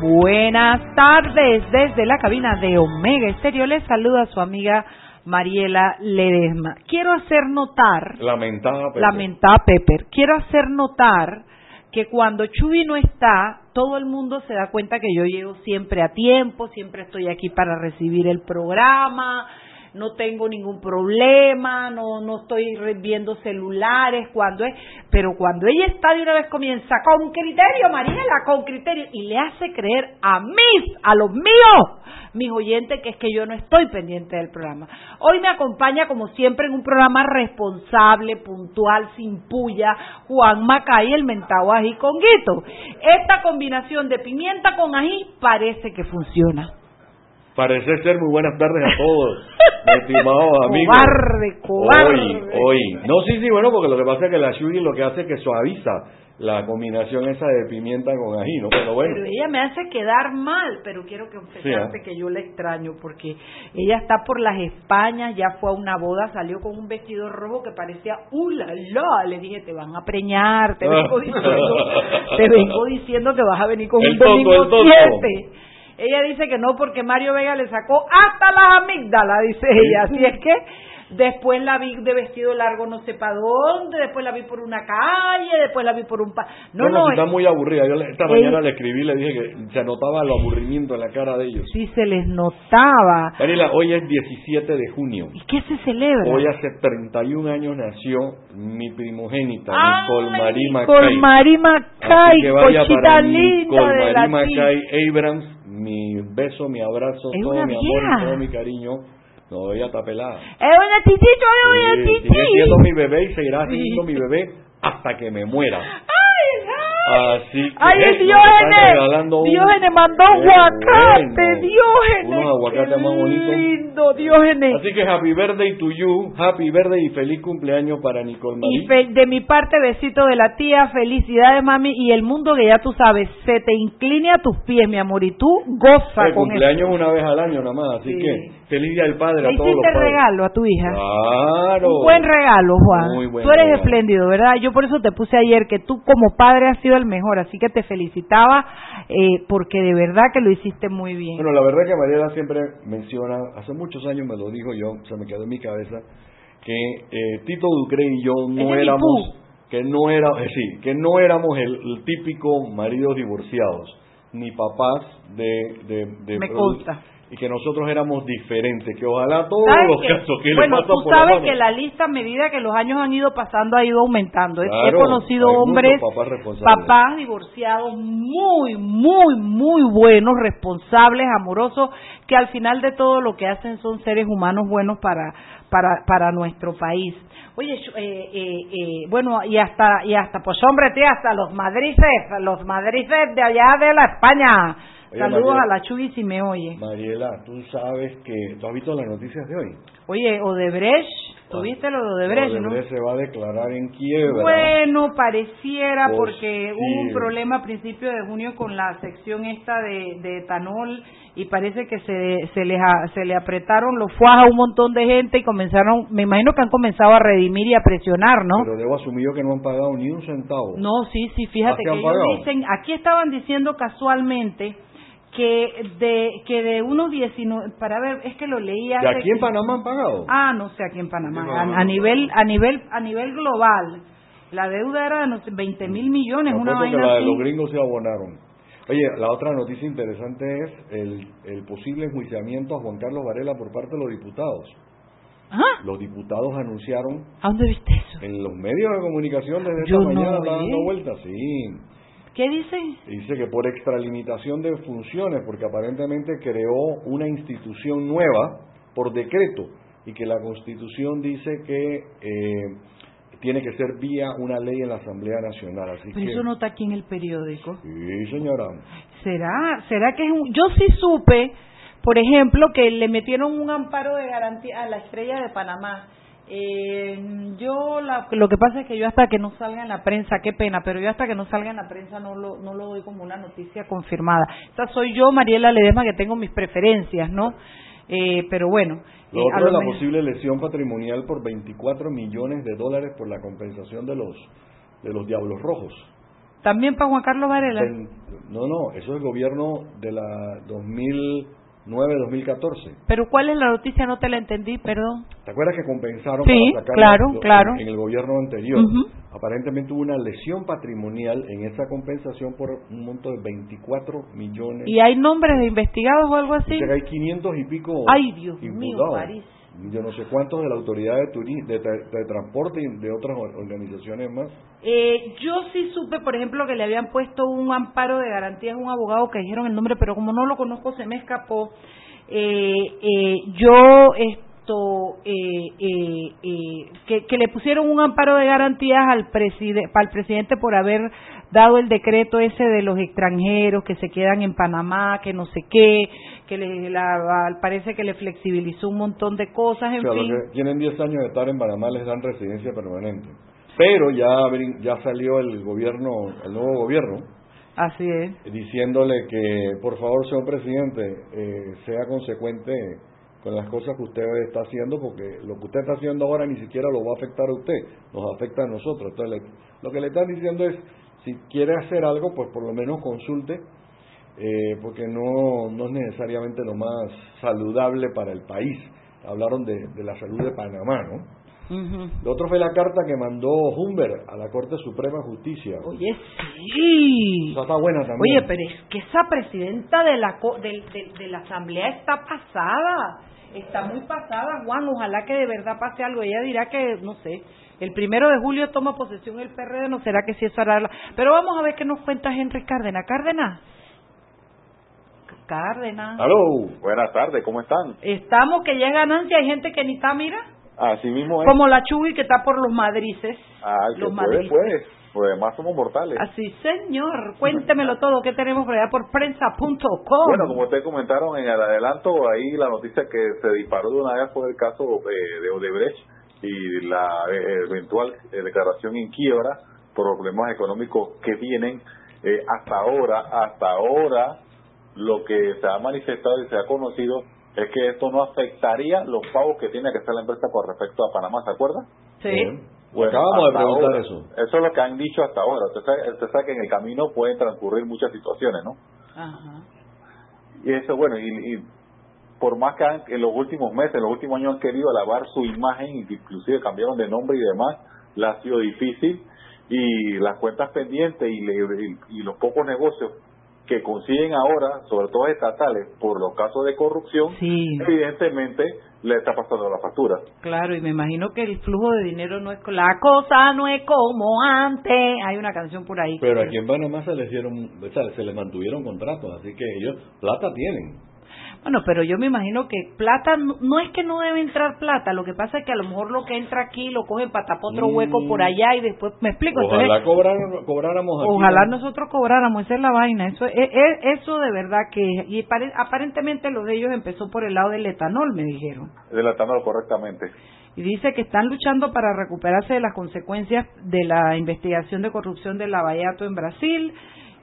Buenas tardes desde la cabina de Omega Estéreo. Les saluda su amiga Mariela Ledesma. Quiero hacer notar. Lamentada Pepper. Lamentada Pepper. Quiero hacer notar que cuando Chubi no está, todo el mundo se da cuenta que yo llego siempre a tiempo, siempre estoy aquí para recibir el programa, no tengo ningún problema, no no estoy viendo celulares cuando es, pero cuando ella está de una vez comienza con criterio, Mariela, con criterio y le hace creer a mis, a los míos, mis oyentes que es que yo no estoy pendiente del programa. Hoy me acompaña como siempre en un programa responsable, puntual, sin puya, Juan Macay, el mentado ají con guito. Esta combinación de pimienta con ají parece que funciona. Parece ser muy buenas tardes a todos, estimados amigos. Cobarde, cobarde. Hoy, hoy. No, sí, sí, bueno, porque lo que pasa es que la Shugi lo que hace es que suaviza la combinación esa de pimienta con ají, ¿no? Pero bueno. Pero ella me hahace quedar mal, pero quiero que confesarte Sí, ¿eh? que yo la extraño porque ella está por las Españas, ya fue a una boda, salió con un vestido rojo que parecía ¡uh, la, la! Le dije, te van a preñar, te vengo diciendo, te vengo diciendo que vas a venir con El un domingo el tonto. 7. Ella dice que no porque Mario Vega le sacó hasta las amígdalas, dice ella. Así es que después la vi de vestido largo no sé para dónde, después la vi por una calle, después la vi por un... Pa no, Bueno, no, está muy aburrida. Yo esta mañana le escribí y le dije que se notaba el aburrimiento en la cara de ellos. sí se les notaba. Daniela, hoy es 17 de junio. ¿Y qué se celebra? Hoy hace 31 años nació mi primogénita, Ay, Nicole Marie Nicole. Marie Mackay, Así que vaya para Nicole Abrams, mi beso, mi abrazo, Es todo mi amor y todo mi cariño. No, ella está pelada. Es una titito, es una titito. sigue siendo mi bebé y seguirá Sí. siendo mi bebé hasta que me muera. Ay, ay. Así que Ay, están Diógenes. Diógenes mandó aguacate. Diógenes. Unos aguacates más bonitos. lindo, Diógenes. Así que happy birthday to you, happy birthday y feliz cumpleaños para Nicole Y Marie. fe- de mi parte, besito de la tía, felicidades, mami, y el mundo que ya tú sabes, se te incline a tus pies, mi amor, y tú goza El con cumpleaños una vez al año nada más, así Sí. que feliz día del padre ¿Le a todos los padres. regalo a tu hija? Claro. Un buen regalo, Juan. Muy buen tú eres espléndido, ¿verdad? Yo por eso te puse ayer que tú como padre has sido el mejor, así que te felicitaba eh, porque de verdad que lo hiciste muy bien. Bueno, la verdad que Mariela siempre menciona, hace muchos años me lo dijo yo, se me quedó en mi cabeza, que eh, Tito Ducre y yo no éramos, que no era, eh, sí, que no éramos el, el típico maridos divorciados, ni papás de, de, de Me consta. Y que nosotros éramos diferentes, que ojalá todos ¿Sabes los qué? casos que bueno, le pasan tú por la sabes que la lista a medida que los años han ido pasando ha ido aumentando. He- conocido hombres, papás divorciados muy, muy, muy buenos, responsables, amorosos, que al final de todo lo que hacen son seres humanos buenos para, para, para nuestro país. Oye, eh, eh, eh, bueno, y hasta, y hasta, pues hombre, tía, hasta los madrices, los madrices de allá de la España. Oye, Saludos Mariela. a la Chuy si me oye. Mariela, tú sabes que, ¿tú has visto las noticias de hoy? Oye, Odebrecht, ¿tuviste lo de Odebrecht, no? Odebrecht se va a declarar en quiebra. Bueno, pareciera Pues porque hubo un problema a principios de junio con la sección esta de, de etanol y parece que se, se, les a- se le apretaron los fuas a un montón de gente y comenzaron, me imagino que han comenzado a redimir y a presionar, ¿no? Pero debo asumir yo que no han pagado ni un centavo. No, sí, sí, fíjate ¿A qué que han ellos dicen, aquí estaban diciendo casualmente que de que de unos 19, para ver, es que lo leí ¿De aquí en Panamá han pagado? Ah, no sé, aquí en Panamá. En A, Panamá. a nivel a nivel a nivel global, la deuda era de no sé, 20 mil millones, una apuesto que vaina la de los gringos se abonaron. Oye, la otra noticia interesante es el, el posible enjuiciamiento a Juan Carlos Varela por parte de los diputados. ¿Ah? Los diputados anunciaron ¿A dónde viste eso? en los medios de comunicación desde Yo esta no mañana dando vueltas, sí. ¿Qué dicen? Dice que por extralimitación de funciones, porque aparentemente creó una institución nueva por decreto y que la Constitución dice que eh, tiene que ser vía una ley en la Asamblea Nacional. Así Pero que, eso no está aquí en el periódico. Sí, señora. ¿Será? ¿Será que es un...? Yo sí supe, por ejemplo, que le metieron un amparo de garantía a la estrella de Panamá. Eh, yo la- lo que pasa es que yo hasta que no salga en la prensa, qué pena, pero yo hasta que no salga en la prensa no lo, no lo doy como una noticia confirmada. Esta soy yo, Mariela Ledesma, que tengo mis preferencias, ¿no? Eh, pero bueno, Lo eh, otro lo la posible lesión patrimonial por 24 millones de dólares por la compensación de los de los Diablos Rojos. también para Juan Carlos Varela. No, no, eso es el gobierno de la 2009-2014. Pero ¿cuál es la noticia? No te la entendí, perdón. ¿Te acuerdas que compensaron Sí, para sacar claro, lo- claro. en el gobierno anterior? Ujú. Aparentemente hubo una lesión patrimonial en esa compensación por un monto de 24 millones. ¿Y hay nombres de investigados o algo así? Que hay 500 y pico Ay, Dios mío, imputados. París. Yo no sé cuántos de la autoridad de, turi- de, tra- de transporte y de otras or- organizaciones más. Eh, yo sí supe, por ejemplo, que le habían puesto un amparo de garantías a un abogado que dijeron el nombre, pero como no lo conozco se me escapó. Eh, eh, yo esto eh, eh, eh, que, que le pusieron un amparo de garantías al preside, al presidente por haber dado el decreto ese de los extranjeros que se quedan en Panamá, que no sé qué, que le, la- parece que le flexibilizó un montón de cosas, en O sea, fin. los que tienen 10 años de estar en Panamá les dan residencia permanente. Pero ya, ya salió el gobierno, el nuevo gobierno, Así es. diciéndole que por favor, señor presidente, eh, sea consecuente con las cosas que usted está haciendo, porque lo que usted está haciendo ahora ni siquiera lo va a afectar a usted, nos afecta a nosotros. Entonces, le- lo que le están diciendo es, si quiere hacer algo, pues por lo menos consulte, eh, porque no, no es necesariamente lo más saludable para el país. Hablaron de, de la salud de Panamá, ¿no? Ujú. Lo otro fue la carta que mandó Humber a la Corte Suprema de Justicia. Oye, sí. Está buena también. Oye, pero es que esa presidenta de la co- del- del- de, la asamblea está pasada, está muy pasada, Juan. Ojalá que de verdad pase algo. Ella dirá que, no sé, el primero de julio toma posesión el PRD, no será que si eso hará. la- Pero vamos a ver qué nos cuenta Henry Cárdenas. Cárdenas. Cárdenas. ¡Aló! Buenas tardes, ¿cómo están? Estamos que ya es ganancia, hay gente que ni está, mira, Así mismo es. como la Chugui que está por los madrices. Que los puede, madrices. pues. Pues además somos mortales. Así, señor. Cuéntemelo todo. ¿Qué tenemos por allá por prensa.com? Bueno, como ustedes comentaron en el adelanto, ahí la noticia que se disparó de una vez fue el caso eh, de Odebrecht y la eh, eventual eh, declaración en quiebra por problemas económicos que tienen. Eh, hasta ahora, hasta ahora, lo que se ha manifestado y se ha conocido es que esto no afectaría los pagos que tiene que hacer la empresa con respecto a Panamá, ¿se acuerda? Sí. Eh, Acabamos de hasta preguntar ahora. eso. Eso es lo que han dicho hasta ahora. Usted sabe, usted sabe que en el camino pueden transcurrir muchas situaciones, ¿no? Ajá. Y eso, bueno, y, y por más que han- en los últimos meses, en los últimos años han querido alabar su imagen, y inclusive cambiaron de nombre y demás, le ha sido difícil. Y las cuentas pendientes y, le- y- y los pocos negocios que consiguen ahora, sobre todo estatales, por los casos de corrupción, Sí. evidentemente le está pasando la factura. Claro, y me imagino que el flujo de dinero no es... La cosa no es como antes. Hay una canción por ahí. Pero que- aquí en Panamá se les dieron, o sea, se les mantuvieron contratos, así que ellos plata tienen. Bueno, pero yo me imagino que plata, no, es que no debe entrar plata, lo que pasa es que a lo mejor lo que entra aquí lo cogen para tapar otro Mm. hueco por allá y después, me explico, Ojalá entonces, cobráramos aquí. ojalá ¿no? nosotros cobráramos, esa es la vaina, eso es, es- eso de verdad que, y pare- aparentemente lo de ellos empezó por el lado del etanol, me dijeron. Delatándolo correctamente. y dice que están luchando para recuperarse de las consecuencias de la investigación de corrupción del Lavallato en Brasil.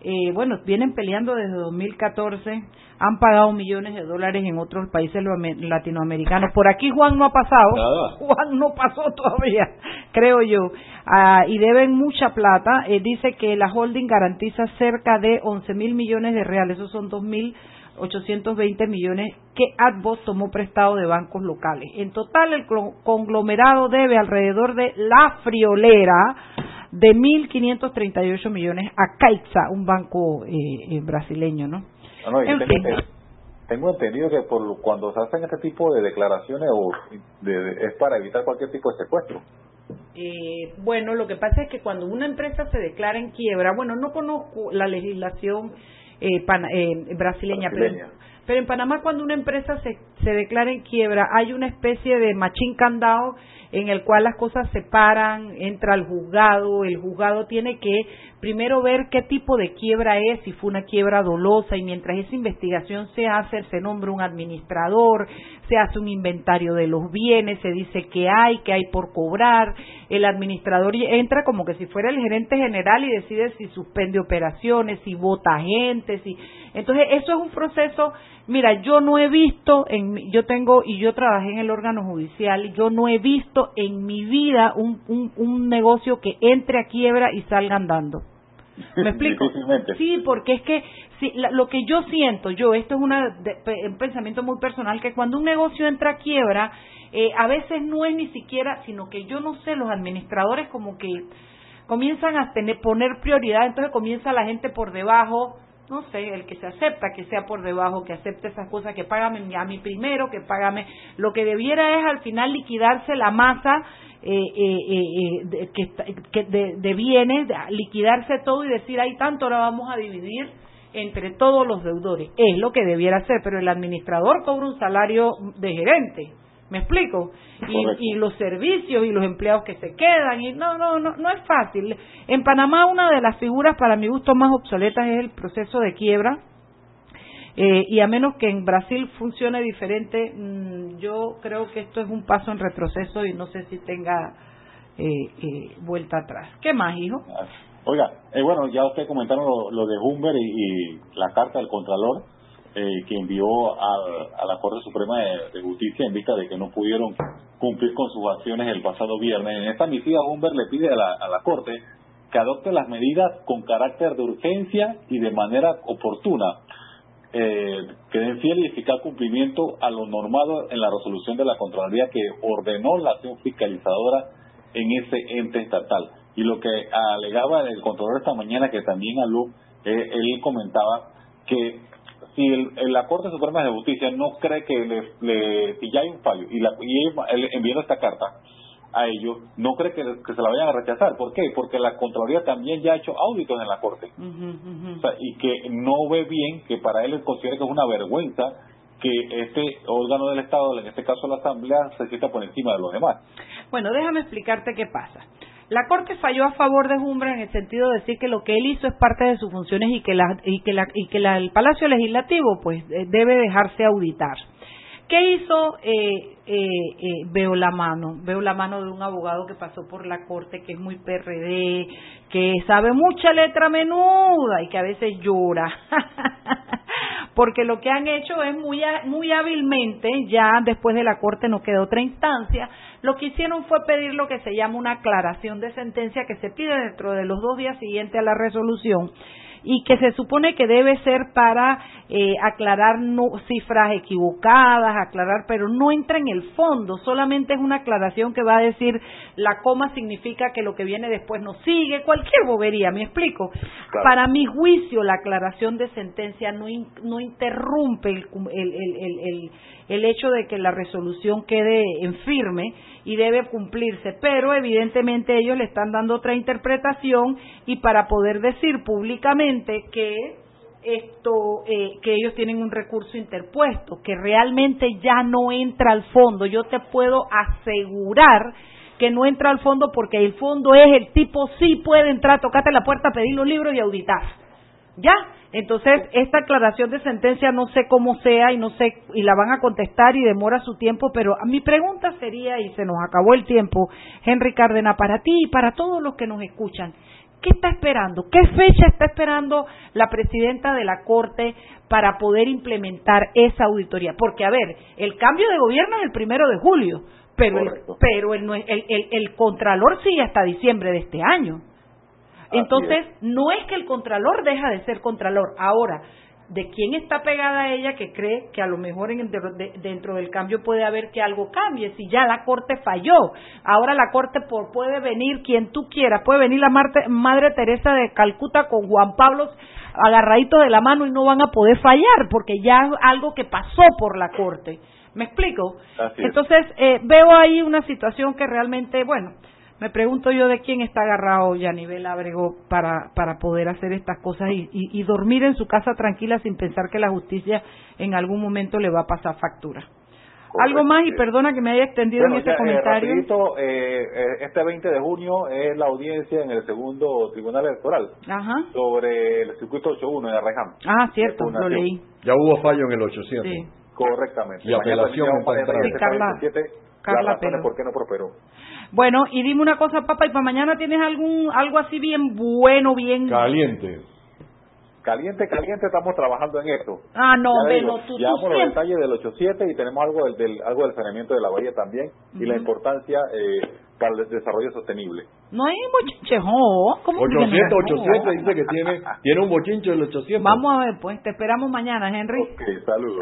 Eh, bueno, vienen peleando desde 2014, han pagado millones de dólares en otros países latinoamericanos. Por aquí Juan no ha pasado, Nada. Juan no pasó todavía, creo yo, Ah, y deben mucha plata. Eh, dice que la holding garantiza cerca de 11 mil millones de reales, esos son 2 mil 820 millones que Advos tomó prestado de bancos locales. En total, el conglomerado debe alrededor de la friolera de 1.538 millones a Caixa, un banco eh, eh, brasileño, ¿no? Ah, no, En tengo, fin. ente- tengo entendido que por cuando se hacen este tipo de declaraciones o de- de- es para evitar cualquier tipo de secuestro. Eh, bueno, lo que pasa es que cuando una empresa se declara en quiebra, bueno, no conozco la legislación eh, pana- eh, brasileña, Brasileña. pero Pero en Panamá cuando una empresa se, se declara en quiebra hay una especie de machín candado en el cual las cosas se paran, entra al juzgado, el juzgado tiene que primero ver qué tipo de quiebra es, si fue una quiebra dolosa y mientras esa investigación se hace, se nombra un administrador, se hace un inventario de los bienes, se dice qué hay, qué hay por cobrar, el administrador entra como que si fuera el gerente general y decide si suspende operaciones, si vota gente, si entonces eso es un proceso Mira, yo no he visto, en, yo tengo, y yo trabajé en el órgano judicial, yo no he visto en mi vida un, un, un negocio que entre a quiebra y salga andando. ¿Me explico? Sí, porque es que si, lo que yo siento, yo, esto es una, un pensamiento muy personal, que cuando un negocio entra a quiebra, eh, a veces no es ni siquiera, sino que yo no sé, los administradores como que comienzan a tener, poner prioridad, entonces comienza la gente por debajo, no sé, el que se acepta, que sea por debajo, que acepte esas cosas, que págame a mí primero, que págame. Lo que debiera es al final liquidarse la masa eh, eh, eh, de, que, de, de, bienes, liquidarse todo y decir, hay tanto, ahora vamos a dividir entre todos los deudores. Es lo que debiera hacer, pero el administrador cobra un salario de gerente. ¿Me explico? Y, los servicios y los empleados que se quedan. y No, no, no, no es fácil. En Panamá una de las figuras para mi gusto más obsoletas es el proceso de quiebra. Eh, y a menos que en Brasil funcione diferente, mm, yo creo que esto es un paso en retroceso y no sé si tenga eh, eh, vuelta atrás. ¿Qué más, hijo? Oiga, bueno, ya usted comentaron lo, de Humber y, la carta del Contralor eh, que envió a, la Corte Suprema de, Justicia en vista de que no pudieron cumplir con sus acciones el pasado viernes. En esta misiva, Humber le pide a la, a la Corte que adopte las medidas con carácter de urgencia y de manera oportuna, eh, que den fiel y eficaz cumplimiento a lo normado en la resolución de la Contraloría que ordenó la acción fiscalizadora en ese ente estatal. Y lo que alegaba el Contralor esta mañana, que también habló, eh, él comentaba que si el, la Corte Suprema de Justicia no cree que le, si ya hay un fallo y, la, y enviando esta carta a ellos, no cree que, se la vayan a rechazar. ¿Por qué? Porque la Contraloría también ya ha hecho auditos en la Corte. y que no ve bien, que para él considera que es una vergüenza que este órgano del Estado, en este caso la Asamblea, se sienta por encima de los demás. Bueno, déjame explicarte qué pasa. La Corte falló a favor de Jumbra en el sentido de decir que lo que él hizo es parte de sus funciones y que, la, y que, la, y que el Palacio Legislativo pues eh, debe dejarse auditar. ¿Qué hizo? Eh, eh, eh, veo la mano, veo la mano de un abogado que pasó por la corte, que es muy PRD, que sabe mucha letra menuda y que a veces llora. Porque lo que han hecho es muy, muy hábilmente, ya después de la corte no quedó otra instancia, lo que hicieron fue pedir lo que se llama una aclaración de sentencia que se pide dentro de los dos días siguientes a la resolución y que se supone que debe ser para eh, aclarar cifras equivocadas, aclarar, pero no entra en el fondo, solamente es una aclaración que va a decir la coma significa que lo que viene después no sigue, cualquier bobería, ¿me explico? Para mi juicio, la aclaración de sentencia no, no interrumpe el, el, el, el hecho de que la resolución quede en firme y debe cumplirse, pero evidentemente ellos le están dando otra interpretación y para poder decir públicamente que esto eh, que ellos tienen un recurso interpuesto que realmente ya no entra al fondo. Yo te puedo asegurar que no entra al fondo porque el fondo es el tipo sí puede entrar tocarte la puerta pedir los libros y auditar. Ya entonces, esta aclaración de sentencia no sé cómo sea y no sé, y la van a contestar y demora su tiempo, pero mi pregunta sería, y se nos acabó el tiempo, Henry Cárdenas, para ti y para todos los que nos escuchan, ¿qué está esperando? ¿Qué fecha está esperando la presidenta de la Corte para poder implementar esa auditoría? Porque, a ver, el cambio de gobierno es el primero de julio, pero, el, pero el, el, el Contralor sigue hasta diciembre de este año. Entonces, no es que el contralor deja de ser contralor. Ahora, ¿de quién está pegada ella que cree que a lo mejor dentro del cambio puede haber que algo cambie? Si ya la Corte falló. Ahora la Corte puede venir quien tú quieras. Puede venir la Madre Teresa de Calcuta con Juan Pablo agarradito de la mano y no van a poder fallar porque ya es algo que pasó por la Corte. ¿Me explico? Entonces, eh, veo ahí una situación que realmente, bueno, Me pregunto yo de quién está agarrado Yanivel Abrego para, para poder hacer estas cosas y, y, dormir en su casa tranquila sin pensar que la justicia en algún momento le va a pasar factura. Algo más y perdona que me haya extendido en este comentario. Eh, eh, este 20 de junio es la audiencia en el segundo tribunal electoral sobre el circuito 81 en Arreján. Ah, cierto, lo leí. Ya hubo fallo en el 800. Sí. Correctamente. Y apelación en Carla, Carla ¿Por qué no prosperó? Bueno, y dime una cosa, papá, ¿y para mañana tienes algún algo así bien bueno, bien caliente? Caliente, caliente, estamos trabajando en esto. Ah, no, pero tú, Ya los detalles del 87 y tenemos algo del, del, algo del saneamiento de la bahía también y la importancia eh, para el desarrollo sostenible. No hay bochinche, ¿cómo 800, 800 dice que tiene, tiene un bochinche del 800. Vamos a ver, pues, te esperamos mañana, Henry. Ok, saludos.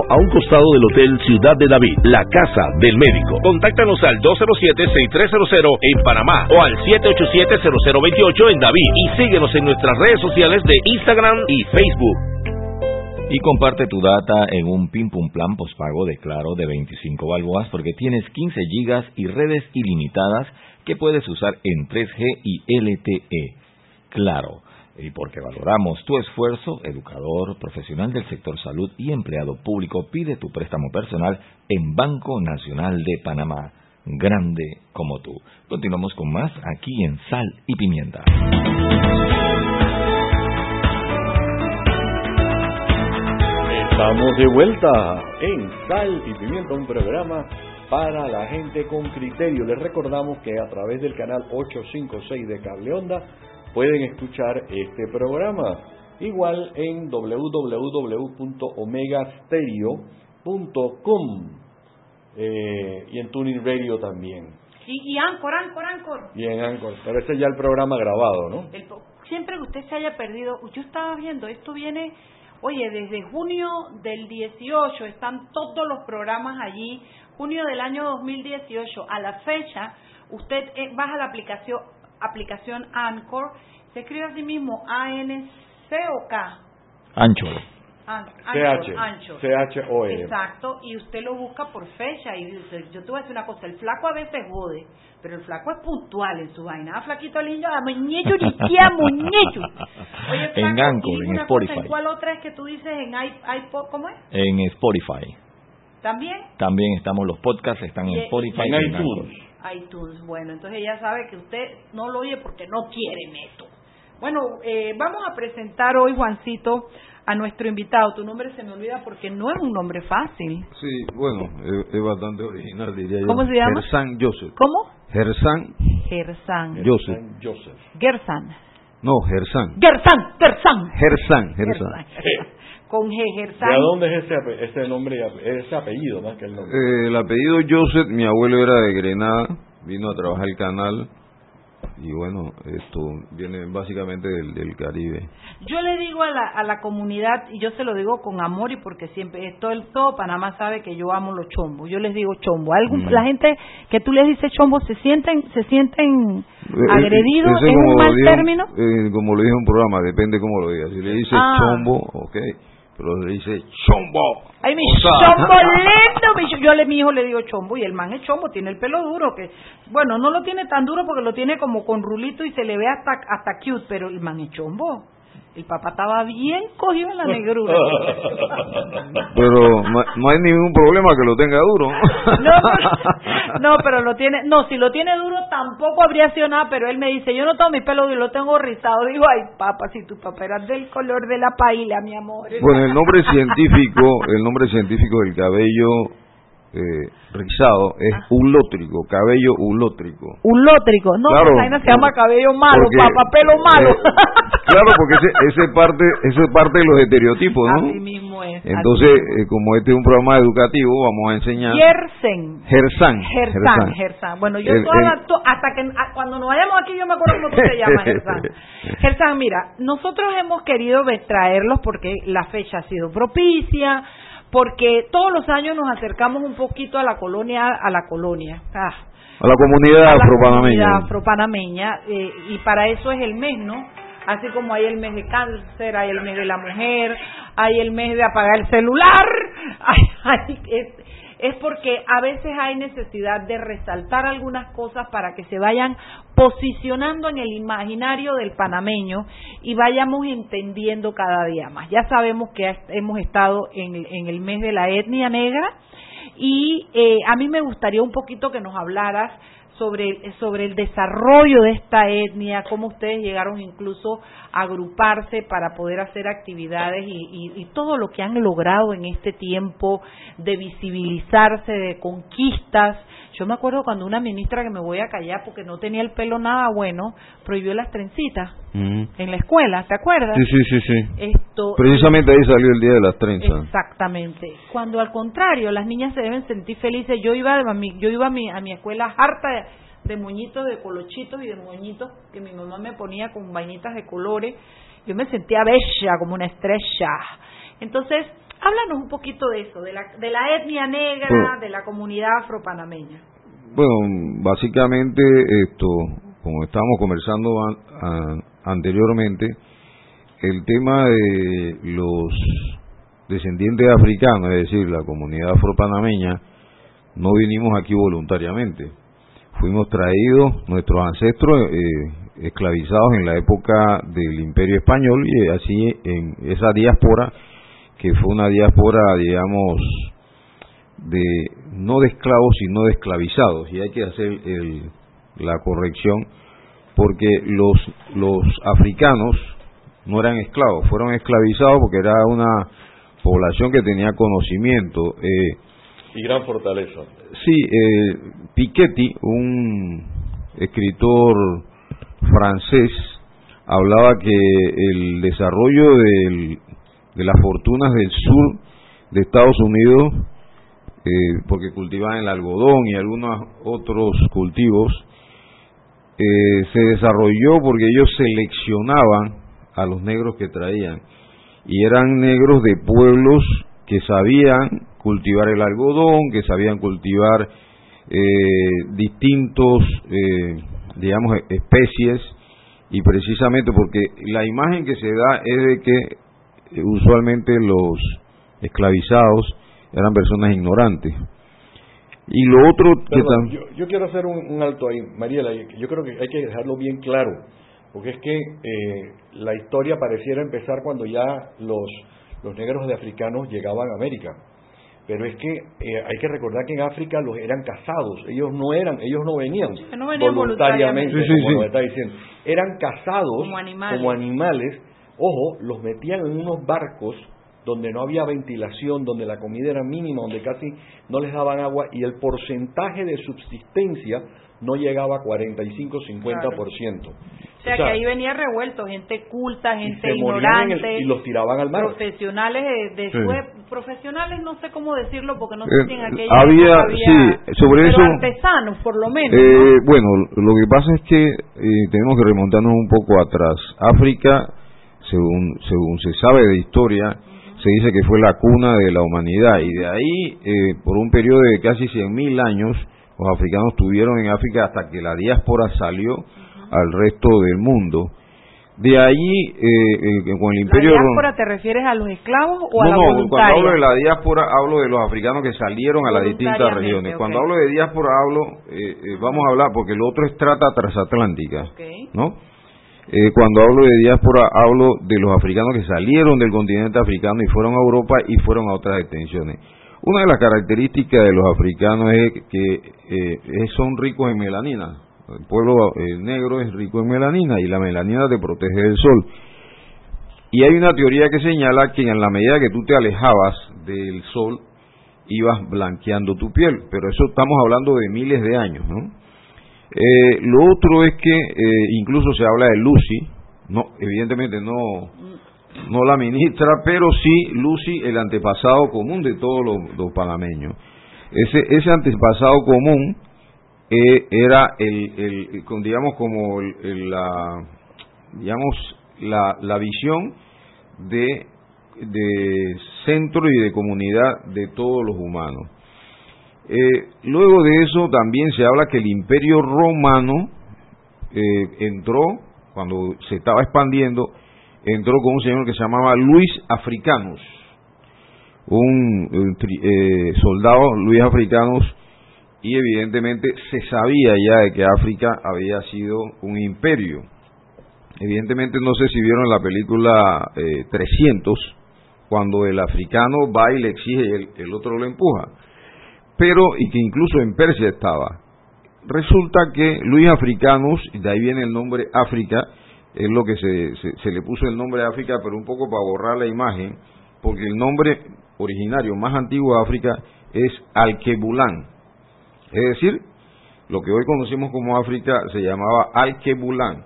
a un costado del Hotel Ciudad de David, la casa del médico. Contáctanos al 207-6300 en Panamá o al 787-0028 en David y síguenos en nuestras redes sociales de Instagram y Facebook. Y comparte tu data en un Pim Pum Plan pospago de Claro de 25 balboas porque tienes 15 gigas y redes ilimitadas que puedes usar en 3G y LTE. Claro y porque valoramos tu esfuerzo, educador, profesional del sector salud y empleado público, pide tu préstamo personal en Banco Nacional de Panamá, grande como tú. Continuamos con más aquí en Sal y Pimienta. Estamos de vuelta en Sal y Pimienta, un programa para la gente con criterio. Les recordamos que a través del canal 856 de Cable Onda pueden escuchar este programa. Igual en www.omegastereo.com eh, y en Tuning Radio también. Y, y Anchor, Anchor, Anchor. Y en Anchor, pero ese es ya el programa grabado, ¿no? siempre que usted se haya perdido, yo estaba viendo, esto viene, oye, desde junio del 18 están todos los programas allí, junio del año 2018 a la fecha, usted eh, baja la aplicación aplicación Anchor. Se escribe así mismo A-N-C o K. Anchor. An- CH, Ancho. CHOE. Exacto, y usted lo busca por fecha y dice, yo te voy a decir una cosa, el flaco a veces jode, pero el flaco es puntual en su vaina. Ah, flaquito lindo, ah, muñecho, riquía, muñecho. Oye, flaco, En Anchor, en cosa, Spotify. ¿en cuál otra es que tú dices en iPod, cómo es? En Spotify. ¿También? También estamos los podcasts, están en Spotify. En iTunes. ITunes. Bueno, entonces ella sabe que usted no lo oye porque no quiere neto. Bueno, eh, vamos a presentar hoy, Juancito, a nuestro invitado. Tu nombre se me olvida porque no es un nombre fácil. Sí, bueno, es, es bastante original, diría yo. ¿Cómo se llama? Gersan Joseph. ¿Cómo? Gersan Gersan. Joseph. Joseph. Gersan. No, Gersan. Gersan, Gersan. Gersan, Gersan. Con Gersan. ¿De dónde es ese, ape- ese nombre, ese apellido más que el nombre? Eh, el apellido Joseph, mi abuelo era de Grenada, vino a trabajar el canal y bueno, esto viene básicamente del, del Caribe. Yo le digo a la, a la comunidad, y yo se lo digo con amor y porque siempre, esto el todo Panamá sabe que yo amo los chombos. Yo les digo chombo. Algún, Mm. La gente que tú les dices chombo se sienten, se sienten Eh, agredidos ese en como un mal dijo- término. eh, como lo dijo en un programa, depende cómo lo digas. Si le dices Ah. chombo, ok, pero le dice chombo. Ay, mi O sea- chombo mi ch- yo le mi hijo le digo chombo y el man es chombo, tiene el pelo duro que bueno, no lo tiene tan duro porque lo tiene como con rulito y se le ve hasta hasta cute, pero el man es chombo. El papá estaba bien cogido en la negrura. Pero no, no hay ningún problema que lo tenga duro. No, no, pero lo tiene, no, si lo tiene duro tampoco habría sido nada, pero él me dice, yo no tengo mi pelo duro, lo tengo rizado. Digo, ay, papá, si tu papá era del color de la paila, mi amor. Bueno, el nombre científico, el nombre científico del cabello eh, rizado es Ah. ulótrico, cabello ulótrico. Ulótrico, no, Claro, esa se llama cabello malo, porque, papá, pelo malo. eh, claro, porque ese, ese parte, eso es parte de los estereotipos, ¿no? Así mismo es. Entonces, eh, como este es un programa educativo, vamos a enseñar Gersen. Gersan. Gersan, Gersan. Bueno, yo El- toda el- to- hasta que a- cuando nos vayamos aquí yo me acuerdo cómo tú te llamas, Gersan. Gersan, mira, nosotros hemos querido traerlos porque la fecha ha sido propicia, porque todos los años nos acercamos un poquito a la colonia, a la colonia. Ah, a la comunidad afropanameña. afropanameña, eh, y para eso es el mes, ¿no? Así como hay el mes de cáncer, hay el mes de la mujer, hay el mes de apagar el celular, hay- hay- es, es porque a veces hay necesidad de resaltar algunas cosas para que se vayan posicionando en el imaginario del panameño y vayamos entendiendo cada día más. Ya sabemos que hemos estado en, el- mes de la etnia negra, y eh, a mí me gustaría un poquito que nos hablaras sobre, sobre el desarrollo de esta etnia, cómo ustedes llegaron incluso agruparse para poder hacer actividades y, y- y todo lo que han logrado en este tiempo de visibilizarse, de conquistas. Yo me acuerdo cuando una ministra que me voy a callar porque no tenía el pelo nada bueno, prohibió las trencitas Mm. en la escuela, ¿te acuerdas? Sí, sí, sí, sí. Esto, Precisamente ahí salió el día de las trenzas. Exactamente. Cuando al contrario, las niñas se deben sentir felices. Yo iba a mi, yo iba a mi, a mi escuela harta de, de moñitos, de colochitos y de moñitos que mi mamá me ponía con vainitas de colores. Yo me sentía bella, como una estrella. Entonces, háblanos un poquito de eso, de la, de la etnia negra, Bueno. de la comunidad afropanameña. Bueno, básicamente esto, como estábamos conversando an- anteriormente, el tema de los descendientes africanos, es decir, la comunidad afropanameña, no vinimos aquí voluntariamente. Fuimos traídos, nuestros ancestros, eh, esclavizados en la época del Imperio Español y así en esa diáspora, que fue una diáspora, digamos, de no de esclavos sino de esclavizados. Y hay que hacer el- la corrección porque los los africanos no eran esclavos fueron esclavizados porque era una población que tenía conocimiento. Eh, Y gran fortaleza. sí eh, Piketty un escritor francés hablaba que el desarrollo del- de las fortunas del sur de Estados Unidos eh, porque cultivaban el algodón y algunos otros cultivos, eh, se desarrolló porque ellos seleccionaban a los negros que traían y eran negros de pueblos que sabían cultivar el algodón, que sabían cultivar eh, distintos, eh, digamos, especies y precisamente porque la imagen que se da es de que eh, usualmente los esclavizados eran personas ignorantes. Y lo otro que yo, quiero hacer un, alto ahí, Mariela, yo creo que hay que dejarlo bien claro, porque es que eh, la historia pareciera empezar cuando ya los, los negros de africanos llegaban a América. Pero es que eh, hay que recordar que en África los eran casados, ellos no eran, ellos no venían, voluntariamente, como está diciendo, eran casados como animales, ojo, los metían en unos barcos donde no había ventilación, donde la comida era mínima, donde casi no les daban agua y el porcentaje de subsistencia no llegaba a 45-50%. O sea, que ahí venía revuelto, gente culta, gente ignorante. y los tiraban al mar. Profesionales de, profesionales no sé cómo decirlo porque no sé si en eh, aquella había, sí, sobre eso, artesanos por lo menos. Eh, bueno, lo que pasa es que eh, tenemos que remontarnos un poco atrás. África, según, según se sabe de historia, se dice que fue la cuna de la humanidad y de ahí, eh, por un periodo de casi 100.000 años, los africanos estuvieron en África hasta que la diáspora salió al resto del mundo. De ahí, eh, eh, con el imperio... ¿La diáspora te refieres a los esclavos o a la No, cuando hablo de la diáspora hablo de los africanos que salieron a las distintas regiones. Cuando hablo de diáspora hablo, vamos a hablar, porque el otro es trata transatlántica, ¿no? Eh, cuando hablo de diáspora, hablo de los africanos que salieron del continente africano y fueron a Europa y fueron a otras extensiones. Una de las características de los africanos es que eh, son ricos en melanina. El pueblo negro es rico en melanina y la melanina te protege del sol. Y hay una teoría que señala que en la medida que tú te alejabas del sol, ibas blanqueando tu piel. Pero eso estamos hablando de miles de años, ¿no? Eh, lo otro es que eh, incluso se habla de Lucy, no, evidentemente no, no la ministra, pero sí Lucy, el antepasado común de todos los, panameños. Ese, ese antepasado común era el, el, digamos como la, digamos la, la visión de, de centro y de comunidad de todos los humanos. Eh, luego de eso también se habla que el imperio romano eh, entró, cuando se estaba expandiendo, entró con un señor que se llamaba Luis Africanus, un, eh, soldado Luis Africanus, y evidentemente se sabía ya de que África había sido un imperio. Evidentemente no sé si vieron la película 300, cuando el africano va y le exige y el otro lo empuja pero y que incluso en Persia estaba. Resulta que Luis Africanus, de ahí viene el nombre África, es lo que se, se, le puso el nombre África, pero un poco para borrar la imagen, porque el nombre originario más antiguo de África es Alquebulán. Es decir, lo que hoy conocemos como África se llamaba Alquebulán.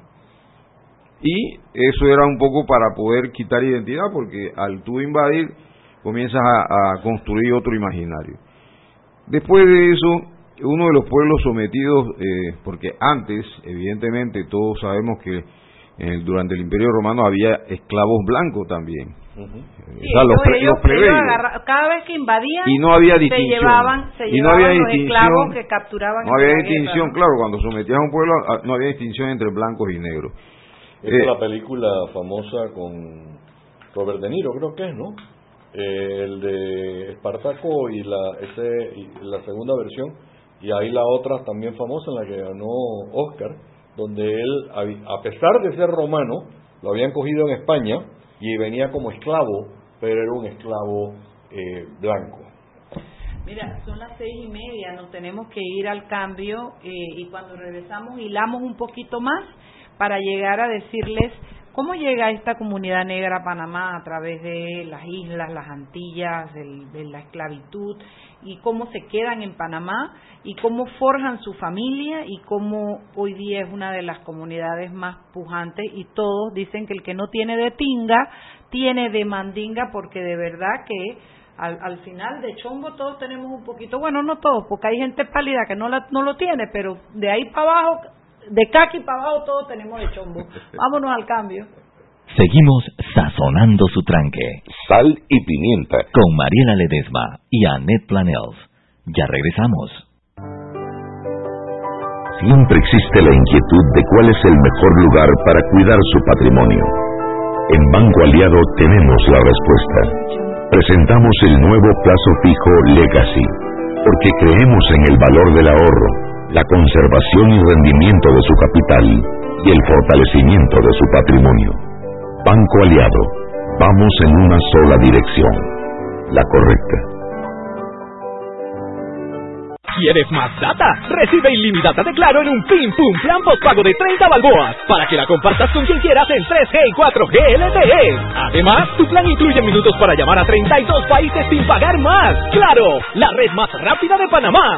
Y eso era un poco para poder quitar identidad, porque al tú invadir comienzas a construir otro imaginario. Después de eso, uno de los pueblos sometidos, eh, porque antes, evidentemente, todos sabemos que durante el Imperio Romano había esclavos blancos también. Los, cada vez que invadían, y no había se llevaban, se y no había los esclavos que capturaban. No había distinción, claro, cuando sometían a un pueblo ah, no había distinción entre blancos y negros. Es eh, la película famosa con Robert De Niro, creo que es, ¿no? Eh, el de Espartaco y la, ese, y la segunda versión, y ahí la otra también famosa en la que ganó Oscar, donde él, a pesar de ser romano, lo habían cogido en España y venía como esclavo, pero era un esclavo eh, blanco. Mira, son las seis y media, nos tenemos que ir al cambio eh, y cuando regresamos hilamos un poquito más para llegar a decirles ¿Cómo llega esta comunidad negra a Panamá a través de las islas, las Antillas, de la esclavitud y cómo se quedan en Panamá y cómo forjan su familia y cómo hoy día es una de las comunidades más pujantes y todos dicen que el que no tiene de tinga tiene de mandinga porque de verdad que al, al, final de chombo todos tenemos un poquito, bueno, no todos, porque hay gente pálida que no, la, no lo tiene, pero de ahí para abajo de caqui para abajo todos tenemos el chombo. Vámonos al cambio. Seguimos sazonando su tranque. Sal y pimienta. Con Mariela Ledesma y Annette Planels. Ya regresamos. Siempre existe la inquietud de cuál es el mejor lugar para cuidar su patrimonio. En Banco Aliado tenemos la respuesta. Presentamos el nuevo plazo fijo Legacy, porque creemos en el valor del ahorro, la conservación y rendimiento de su capital y el fortalecimiento de su patrimonio. Banco Aliado, vamos en una sola dirección, la correcta. ¿Quieres más data? Recibe ilimitada de Claro en un Pim Pum Plan Pago de 30 balboas para que la compartas con quien quieras en 3G y 4G LTE. Además, tu plan incluye minutos para llamar a 32 países sin pagar más. ¡Claro! La red más rápida de Panamá.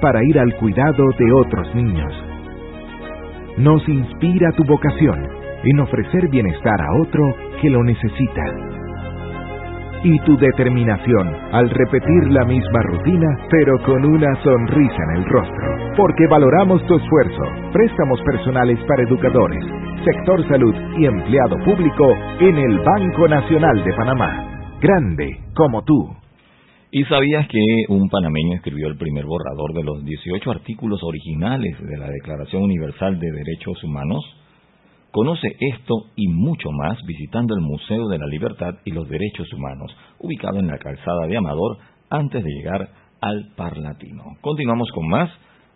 para ir al cuidado de otros niños. Nos inspira tu vocación en ofrecer bienestar a otro que lo necesita. Y tu determinación al repetir la misma rutina, pero con una sonrisa en el rostro. Porque valoramos tu esfuerzo. Préstamos personales para educadores, sector salud y empleado público en el Banco Nacional de Panamá. Grande como tú. ¿Y sabías que un panameño escribió el primer borrador de los 18 artículos originales de la Declaración Universal de Derechos Humanos? Conoce esto y mucho más visitando el Museo de la Libertad y los Derechos Humanos, ubicado en la calzada de Amador, antes de llegar al Parlatino. Continuamos con más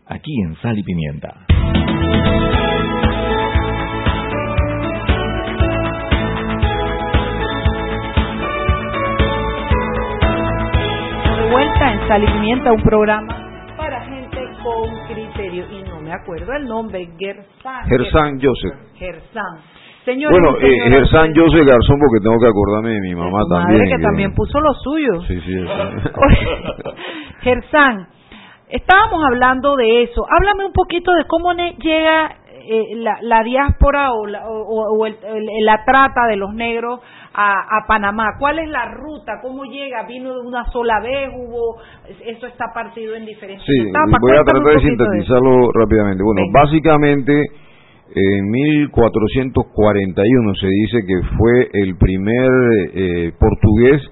aquí en Sal y Pimienta. Pimienta, un programa para gente con criterio. Y no me acuerdo el nombre, Gersan. Gersan Joseph. Gersan. bueno, eh, Gersan Joseph Garzón, porque tengo que acordarme de mi mamá también. Madre que, también puso lo suyo. Sí, sí. Gersan, estábamos hablando de eso. Háblame un poquito de cómo llega eh, la, la, diáspora o, la, o, el, la trata de los negros a, Panamá? ¿Cuál es la ruta? ¿Cómo llega? ¿Vino de una sola vez? ¿Hubo? ¿Eso está partido en diferentes sí, voy a tratar de sintetizarlo rápidamente. Bueno, básicamente en 1441 se dice que fue el primer eh, portugués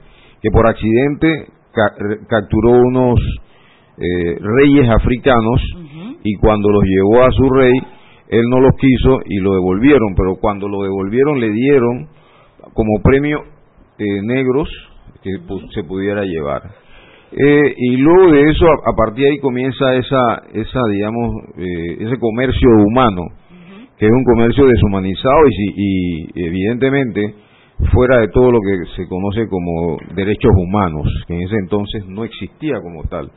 que por accidente capturó unos eh, reyes africanos y cuando los llevó a su rey, él no los quiso y lo devolvieron, pero cuando lo devolvieron le dieron como premio eh, negros que se pudiera llevar. Eh, y luego de eso, a, partir de ahí comienza esa, esa digamos, eh, ese comercio humano, que es un comercio deshumanizado y, y, evidentemente fuera de todo lo que se conoce como derechos humanos, que en ese entonces no existía como tal.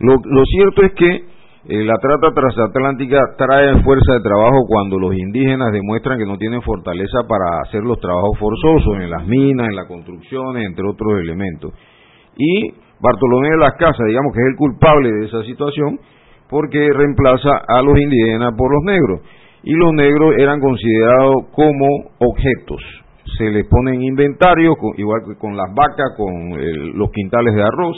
Lo, lo cierto es que la trata transatlántica trae fuerza de trabajo cuando los indígenas demuestran que no tienen fortaleza para hacer los trabajos forzosos en las minas, en las construcciones, entre otros elementos. Y Bartolomé de las Casas, digamos que es el culpable de esa situación, porque reemplaza a los indígenas por los negros. Y los negros eran considerados como objetos. Se les pone en inventario, igual que con las vacas, con los quintales de arroz.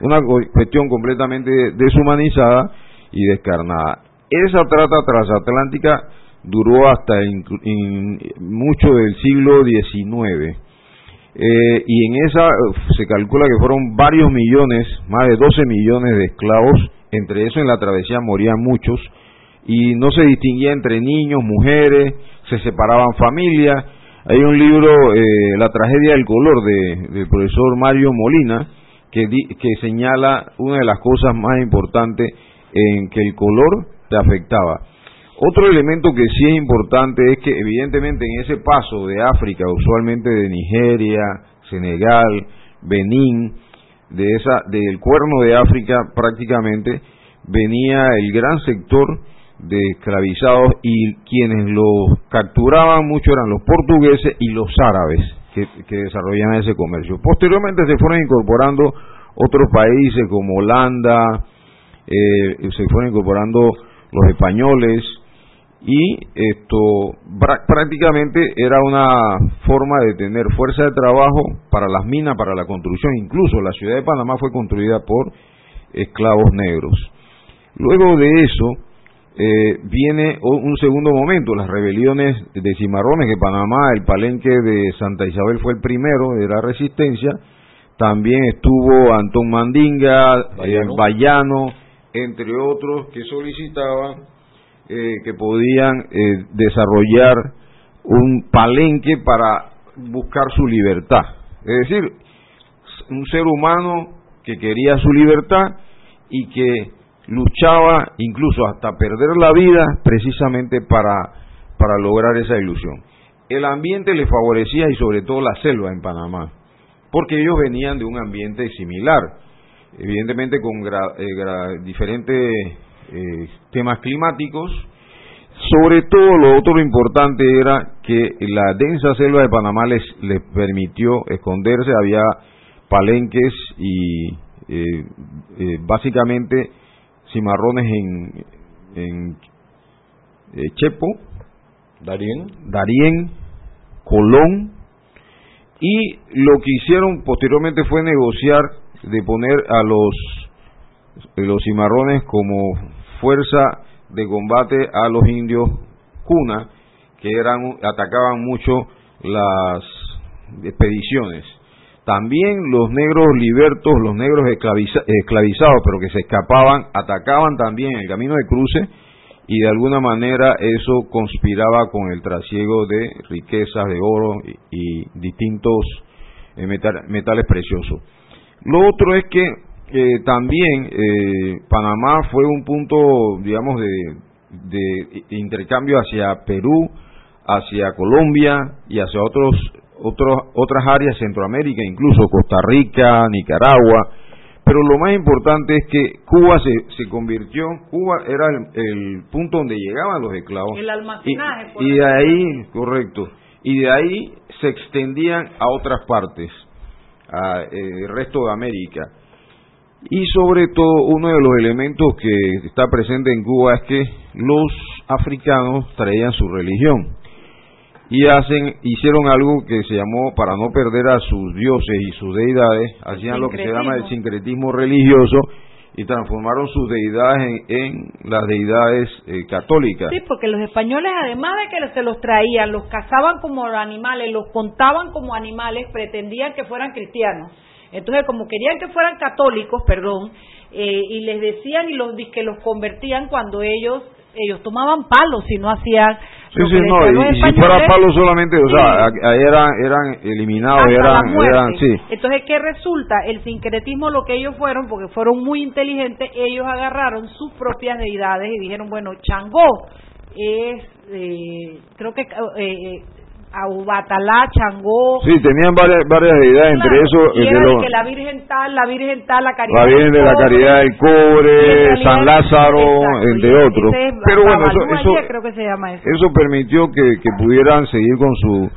Una cuestión completamente deshumanizada y descarnada. Esa trata transatlántica duró hasta mucho del siglo XIX. Eh, y en esa se calcula que fueron varios millones, más de 12 millones de esclavos, entre eso en la travesía morían muchos, y no se distinguía entre niños, mujeres, se separaban familias. Hay un libro, eh, La tragedia del color, de, del profesor Mario Molina, que, que señala una de las cosas más importantes en que el color te afectaba. Otro elemento que sí es importante es que evidentemente en ese paso de África, usualmente de Nigeria, Senegal, Benín, de esa, del cuerno de África prácticamente, venía el gran sector de esclavizados y quienes los capturaban mucho eran los portugueses y los árabes que, que desarrollaban ese comercio. Posteriormente se fueron incorporando otros países como Holanda, eh, se fueron incorporando los españoles y esto prácticamente era una forma de tener fuerza de trabajo para las minas, para la construcción. Incluso la ciudad de Panamá fue construida por esclavos negros. Luego de eso eh, viene un segundo momento, las rebeliones de cimarrones, que Panamá, el palenque de Santa Isabel fue el primero de la resistencia. También estuvo Antón Mandinga, Bayano eh, entre otros, que solicitaban eh, que podían eh, desarrollar un palenque para buscar su libertad. Es decir, un ser humano que quería su libertad y que luchaba incluso hasta perder la vida precisamente para, para lograr esa ilusión. El ambiente le favorecía y sobre todo la selva en Panamá, porque ellos venían de un ambiente similar evidentemente con eh, diferentes eh, temas climáticos. Sobre todo lo otro importante era que la densa selva de Panamá les, les permitió esconderse, había palenques y eh, básicamente cimarrones en, en Chepo, Darién, Darién, Colón, y lo que hicieron posteriormente fue negociar de poner a los, los cimarrones como fuerza de combate a los indios cuna, que eran, atacaban mucho las expediciones. También los negros libertos, los negros esclavizados, pero que se escapaban, atacaban también el camino de cruce y de alguna manera eso conspiraba con el trasiego de riquezas de oro y, distintos eh, metales preciosos. Lo otro es que eh, también eh, Panamá fue un punto, digamos, de, intercambio hacia Perú, hacia Colombia y hacia otros, otros, otras áreas, Centroamérica, incluso Costa Rica, Nicaragua. Pero lo más importante es que Cuba se, se convirtió, Cuba era el, punto donde llegaban los esclavos. El almacenaje. Y, y de ahí, correcto, y de ahí se extendían a otras partes al eh, resto de América. Y sobre todo, uno de los elementos que está presente en Cuba es que los africanos traían su religión y hacen hicieron algo que se llamó para no perder a sus dioses y sus deidades hacían lo que se llama el sincretismo religioso y transformaron sus deidades en, las deidades eh, católicas. Sí, porque los españoles, además de que se los traían, los cazaban como animales, los contaban como animales, pretendían que fueran cristianos. Entonces, como querían que fueran católicos, perdón, eh, y les decían y los que los convertían cuando ellos ellos tomaban palos si no hacían Sí, sí, no, y, si fuera palo solamente, o sea, eran, eran eliminados, eran, eran, sí. Entonces, ¿qué resulta? El sincretismo, lo que ellos fueron, porque fueron muy inteligentes, ellos agarraron sus propias deidades y dijeron, bueno, Changó es, eh, creo que eh, eh Aubatalá, Changó. Sí, tenían varias, varias deidades, entre eso. Y era que la Virgen tal, la Virgen tal, la Caridad. La Virgen de la Caridad del Cobre, San Lázaro, entre otros. Pero bueno, eso, eso, creo que se llama eso. eso permitió que, que pudieran seguir con su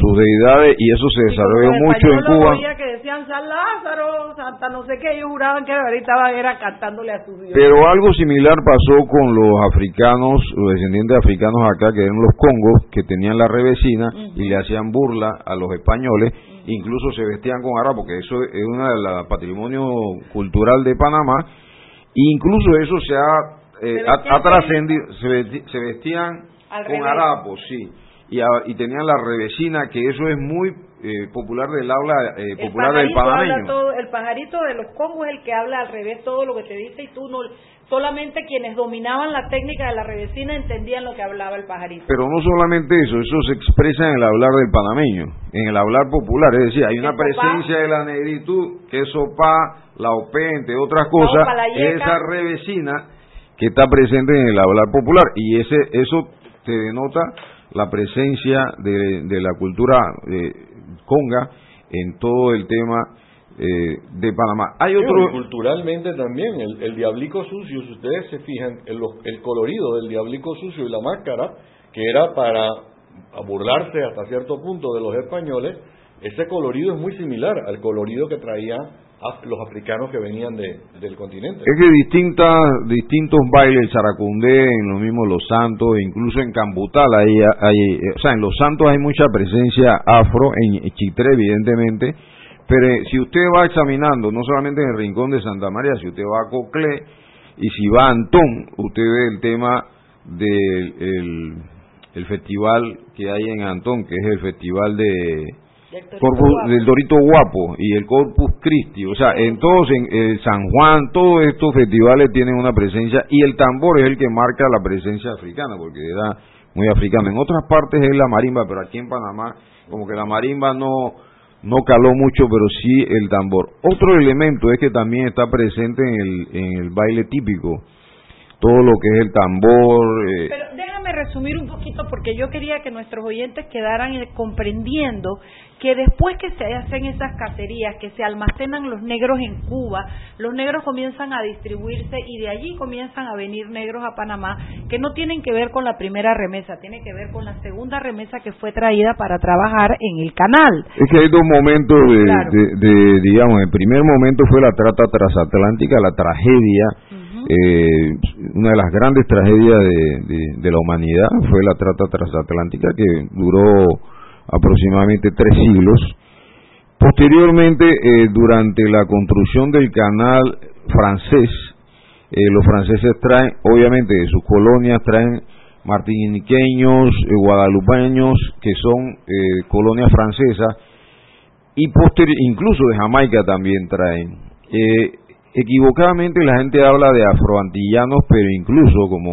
sus deidades y eso se desarrolló mucho en Cuba. que decían San Lázaro, Santa no sé qué, ellos juraban que ahorita era cantándole a sus dioses. Pero algo similar pasó con los africanos, los descendientes africanos acá, que eran los congos, que tenían la revesina y le hacían burla a los españoles, incluso se vestían con ara, porque eso es uno del patrimonio cultural de Panamá, incluso eso se ha, eh, ha, trascendido, se, vestían con harapos, sí y, tenían la revesina, que eso es muy eh, popular del habla eh, popular del panameño. el pajarito de los congos es el que habla al revés todo lo que te dice y tú no solamente quienes dominaban la técnica de la revesina entendían lo que hablaba el pajarito. Pero no solamente eso, eso se expresa en el hablar del panameño, en el hablar popular, es decir, hay una presencia de la negritud que es sopa, la opé, entre otras cosas, esa revesina que está presente en el hablar popular y ese eso te denota la presencia de, la cultura conga en todo el tema eh, de Panamá. Hay otro... culturalmente también, el, el, diablico sucio, si ustedes se fijan, el, el colorido del diablico sucio y la máscara, que era para burlarse hasta cierto punto de los españoles, ese colorido es muy similar al colorido que traía los africanos que venían de, del continente. Es que distintas, distintos bailes, Saracundé, en lo mismo Los Santos, incluso en Cambutal, hay, hay, o sea, en Los Santos hay mucha presencia afro, en Chitré evidentemente, pero eh, si usted va examinando, no solamente en el Rincón de Santa María, si usted va a Coclé y si va a Antón, usted ve el tema del el, el festival que hay en Antón, que es el festival de del Dorito, Guapo y el Corpus Christi, o sea, en todos, en San Juan, todos estos festivales tienen una presencia y el tambor es el que marca la presencia africana, porque era muy africano. En otras partes es la marimba, pero aquí en Panamá, como que la marimba no, no caló mucho, pero sí el tambor. Otro elemento es que también está presente en el, en el baile típico, todo lo que es el tambor. Eh, pero déjame resumir un poquito porque yo quería que nuestros oyentes quedaran comprendiendo que después que se hacen esas cacerías, que se almacenan los negros en Cuba, los negros comienzan a distribuirse y de allí comienzan a venir negros a Panamá, que no tienen que ver con la primera remesa, tiene que ver con la segunda remesa que fue traída para trabajar en el canal. Es que hay dos momentos de, digamos, el primer momento fue la trata transatlántica, la tragedia, eh, una de las grandes tragedias de la humanidad fue la trata transatlántica que duró aproximadamente tres siglos. Posteriormente, eh, durante la construcción del canal francés, eh, los franceses traen, obviamente, de sus colonias traen martiniqueños, eh, guadalupeños, que son colonias francesas, y incluso de Jamaica también traen. Equivocadamente la gente habla de afroantillanos, pero incluso, como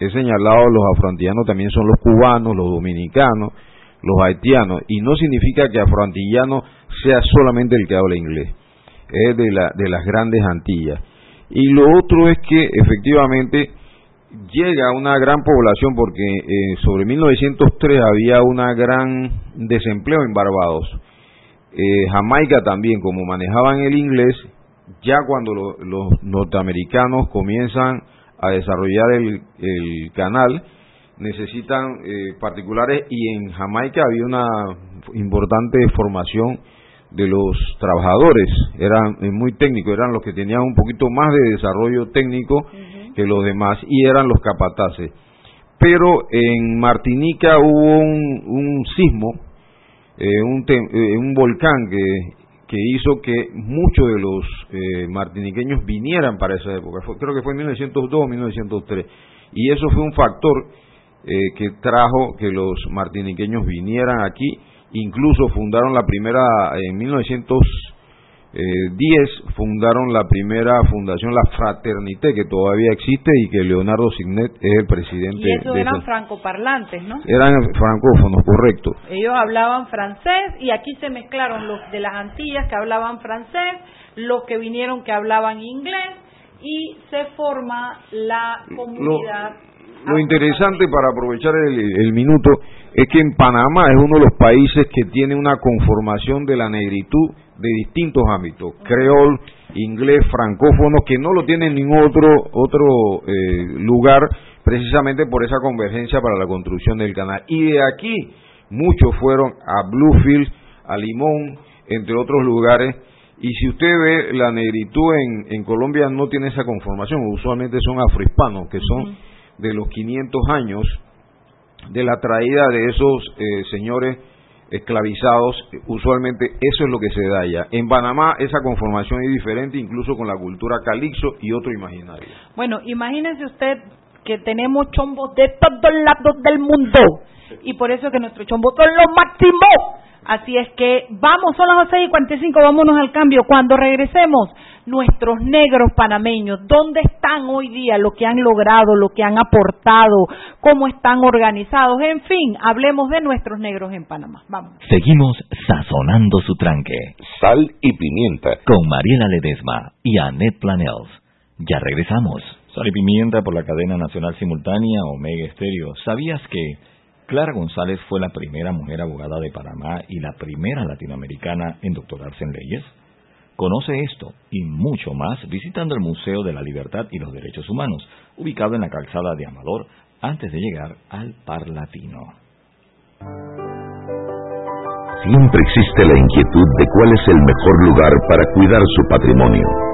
he señalado, los afroantillanos también son los cubanos, los dominicanos, los haitianos, y no significa que afroantillano sea solamente el que habla inglés, es de, la, de las grandes Antillas. Y lo otro es que efectivamente llega una gran población porque eh, sobre 1903 había una gran desempleo en Barbados. Eh, Jamaica también, como manejaban el inglés, ya cuando los norteamericanos comienzan a desarrollar el, el canal, necesitan eh, particulares y en Jamaica había una importante formación de los trabajadores, eran eh, muy técnicos, eran los que tenían un poquito más de desarrollo técnico que los demás y eran los capataces. Pero en Martinica hubo un, sismo, eh, un, un volcán que, que hizo que muchos de los martiniqueños vinieran para esa época, creo que fue en 1902 o 1903, y eso fue un factor eh, que trajo que los martiniqueños vinieran aquí, incluso fundaron la primera, en 1910 fundaron la primera fundación, la Fraternité, que todavía existe y que Leonardo Signet es el presidente. Y esos eran francoparlantes, ¿no? Eran francófonos, correcto. Ellos hablaban francés y aquí se mezclaron los de las Antillas que hablaban francés, los que vinieron que hablaban inglés y se forma la comunidad. Lo interesante para aprovechar el, minuto es que en Panamá es uno de los países que tiene una conformación de la negritud de distintos ámbitos, creol, inglés, francófono, que no lo tiene en ningún otro, otro eh, lugar precisamente por esa convergencia para la construcción del canal. Y de aquí muchos fueron a Bluefield, a Limón, entre otros lugares. Y si usted ve la negritud en, en Colombia no tiene esa conformación, usualmente son afrohispanos, que son de los 500 años de la traída de esos eh, señores esclavizados, usualmente eso es lo que se da allá. En Panamá esa conformación es diferente incluso con la cultura calixo y otro imaginario. Bueno, imagínese usted que tenemos chombos de todos lados del mundo y por eso que nuestros chombos son los máximos. Así es que vamos, son las 6 y 45, vámonos al cambio. Cuando regresemos, nuestros negros panameños, ¿dónde están hoy día? Lo que han logrado, lo que han aportado, cómo están organizados, en fin, hablemos de nuestros negros en Panamá. Vamos. Seguimos sazonando su tranque. Sal y pimienta. Con Mariela Ledesma y Annette Planels. Ya regresamos. Sal y pimienta por la cadena nacional simultánea Omega Estéreo. ¿Sabías que Clara González fue la primera mujer abogada de Panamá y la primera latinoamericana en doctorarse en leyes. Conoce esto y mucho más visitando el Museo de la Libertad y los Derechos Humanos, ubicado en la calzada de Amador, antes de llegar al Parlatino. Siempre existe la inquietud de cuál es el mejor lugar para cuidar su patrimonio.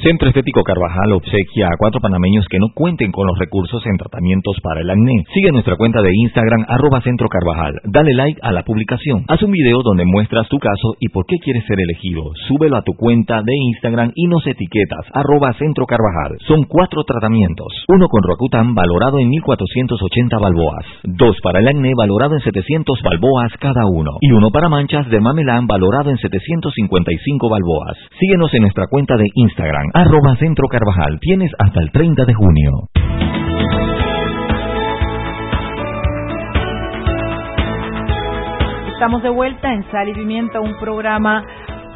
Centro Estético Carvajal obsequia a cuatro panameños que no cuenten con los recursos en tratamientos para el acné. Sigue nuestra cuenta de Instagram arroba Centro Carvajal. Dale like a la publicación. Haz un video donde muestras tu caso y por qué quieres ser elegido. Súbelo a tu cuenta de Instagram y nos etiquetas arroba Centro Carvajal. Son cuatro tratamientos. Uno con Roacutan valorado en 1480 balboas. Dos para el acné valorado en 700 balboas cada uno. Y uno para manchas de Mamelán valorado en 755 balboas. Síguenos en nuestra cuenta de Instagram arroba Centro Carvajal. Tienes hasta el 30 de junio. Estamos de vuelta en Sal y Pimienta, un programa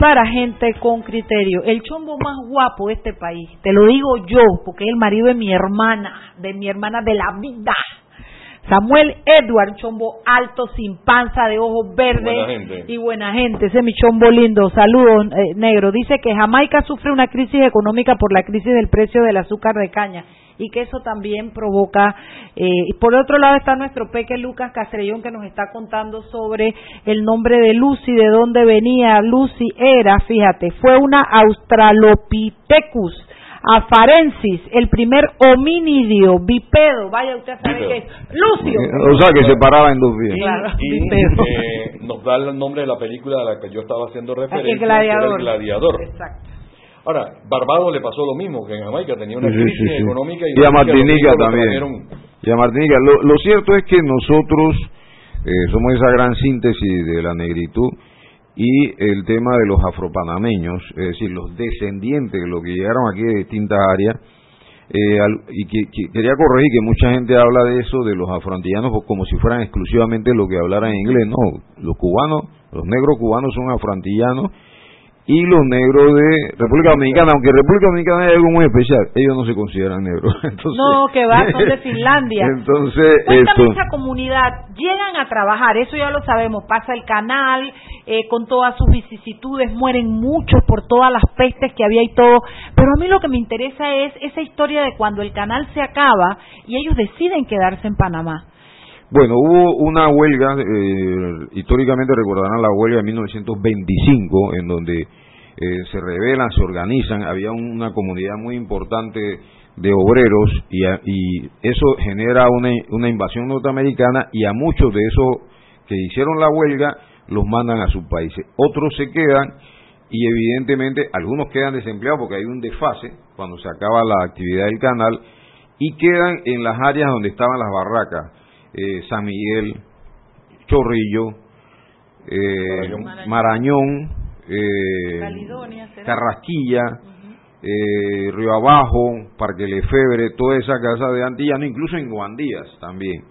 para gente con criterio. El chombo más guapo de este país, te lo digo yo, porque es el marido de mi hermana, de mi hermana de la vida. Samuel Edward, chombo alto, sin panza, de ojos verdes y buena gente. Ese es mi chombo lindo. Saludos, eh, negro. Dice que Jamaica sufre una crisis económica por la crisis del precio del azúcar de caña y que eso también provoca. Eh, por otro lado está nuestro peque Lucas Castrellón que nos está contando sobre el nombre de Lucy, de dónde venía. Lucy era, fíjate, fue una Australopithecus afarensis, el primer hominidio bipedo, vaya usted a saber qué es, Lucio. O sea, que se paraba en dos pies. Claro, y eh, nos da el nombre de la película a la que yo estaba haciendo referencia, El gladiador. que era el gladiador. Exacto. Ahora, Barbados le pasó lo mismo, que en Jamaica tenía una Sí, crisis sí, sí. económica y, Y a Martinica también. trajeron. Y a Martinica. Lo, lo cierto es que nosotros eh, somos esa gran síntesis de la negritud y el tema de los afropanameños, es decir, los descendientes, los que llegaron aquí de distintas áreas, eh, al- y que, que- quería corregir que mucha gente habla de eso, de los afroantillanos, como si fueran exclusivamente lo que hablaran en inglés. No, los cubanos, los negros cubanos son afroantillanos y los negros de República Dominicana, aunque República Dominicana hay algo muy especial, ellos no se consideran negros. Entonces, No, que va, son de Finlandia. Entonces, Cuéntame esto, esa comunidad, llegan a trabajar, eso ya lo sabemos, pasa el canal eh, con todas sus vicisitudes, mueren muchos por todas las pestes que había y todo, pero a mí lo que me interesa es esa historia de cuando el canal se acaba y ellos deciden quedarse en Panamá. Bueno, hubo una huelga, eh, históricamente recordarán la huelga de 1925, en donde eh, se rebelan, se organizan, había una comunidad muy importante de obreros y, y eso genera una, una invasión norteamericana y a muchos de esos que hicieron la huelga los mandan a sus países. Otros se quedan y evidentemente algunos quedan desempleados porque hay un desfase cuando se acaba la actividad del canal y quedan en las áreas donde estaban las barracas, eh, San Miguel, Chorrillo, eh, Marañón. Marañón, eh. Carrasquilla, eh, Río Abajo, Parque Lefebre, toda esa casa de antillano, incluso en Guandías también.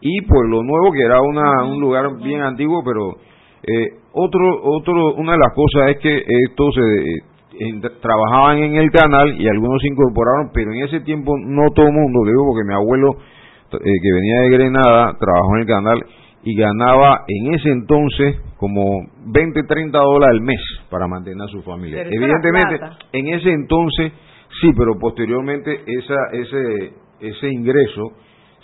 Y pues lo nuevo que era una, un lugar bien antiguo, pero eh, otro, otro, una de las cosas es que estos se trabajaban en el canal y algunos se incorporaron, pero en ese tiempo no todo el mundo, digo porque mi abuelo eh, que venía de Grenada trabajó en el canal y ganaba en ese entonces como 20, 30 dólares al mes para mantener a su familia. Evidentemente, en ese entonces sí, pero posteriormente esa, ese, ese ingreso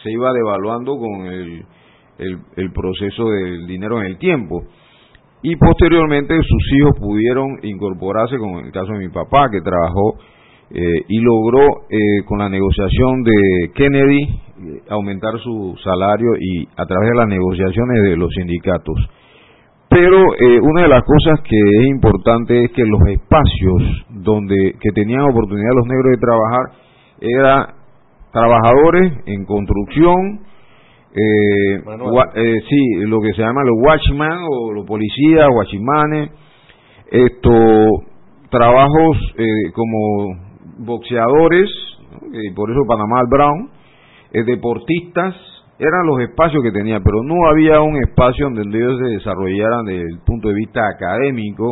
se iba devaluando con el, el, proceso del dinero en el tiempo. Y posteriormente sus hijos pudieron incorporarse, como en el caso de mi papá, que trabajó eh, y logró eh, con la negociación de Kennedy aumentar su salario y a través de las negociaciones de los sindicatos. Pero eh, una de las cosas que es importante es que los espacios donde que tenían oportunidad los negros de trabajar eran trabajadores en construcción, eh, eh, sí, lo que se llama los watchmen o los policías, watchmanes, esto, trabajos como boxeadores, y por eso Panamá Brown, eh, deportistas, eran los espacios que tenía, pero no había un espacio donde ellos se desarrollaran desde el punto de vista académico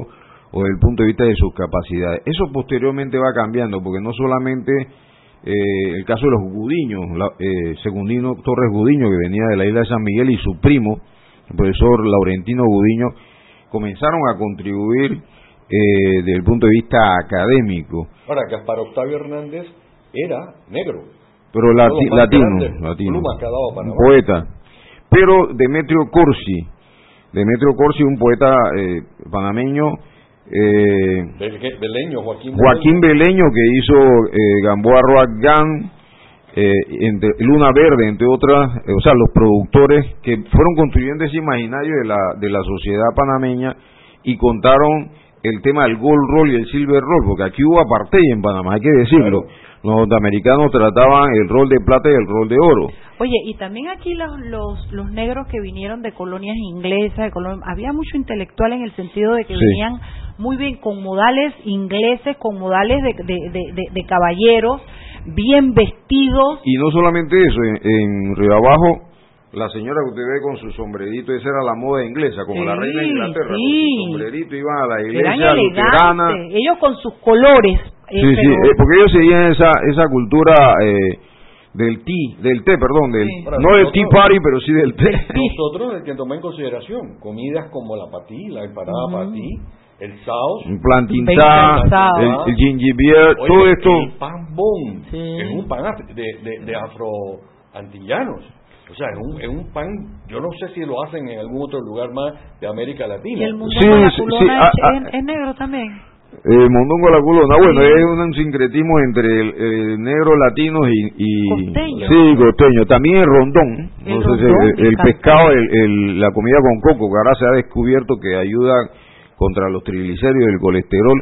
o desde el punto de vista de sus capacidades. Eso posteriormente va cambiando, porque no solamente eh, el caso de los Gudiños, eh, Segundino Torres Gudiño, que venía de la isla de San Miguel, y su primo, el profesor Laurentino Gudiño, comenzaron a contribuir eh, desde el punto de vista académico. Ahora, Gaspar Octavio Hernández era negro pero latino, latino, un poeta. Pero Demetrio Corsi, Demetrio Corsi, un poeta eh, panameño, eh, Beleño, Joaquín, Joaquín Beleño, que hizo eh, Gamboa Roagan, eh, entre, Luna Verde, entre otras, eh, o sea, los productores que fueron construyendo ese imaginario de la, de la sociedad panameña y contaron el tema del gold roll y el silver roll, porque aquí hubo apartheid en Panamá, hay que decirlo. Los norteamericanos trataban el rol de plata y el rol de oro. Oye, y también aquí los, los, los negros que vinieron de colonias inglesas, de había mucho intelectual en el sentido de que venían muy bien con modales ingleses, con modales de, de, de, caballeros, bien vestidos. Y no solamente eso, en, Río Abajo la señora que usted ve con su sombrerito, esa era la moda inglesa, como la reina de Inglaterra, con su sombrerito iban a la iglesia luterana. Ellos con sus colores Sí, sí, eh, porque ellos seguían esa, esa cultura eh, del té, del té, perdón, del, no del tea party, pero sí del té. Nosotros hay que tomar en consideración comidas como la patí, la empanada patí, el sauce, el plantintá, el, el gingiber, todo esto. El pan bon, es un pan de, de, de afro antillanos. O sea, es un, es un pan, yo no sé si lo hacen en algún otro lugar más de América Latina. Y el mundo sí, sí, ah, ah. es negro también. Eh, mondongo la culona, bueno, es un sincretismo entre el, negro latino y, y sí, costeño. También el rondón, el, pescado, el, la comida con coco, que ahora se ha descubierto que ayuda contra los triglicéridos y el colesterol.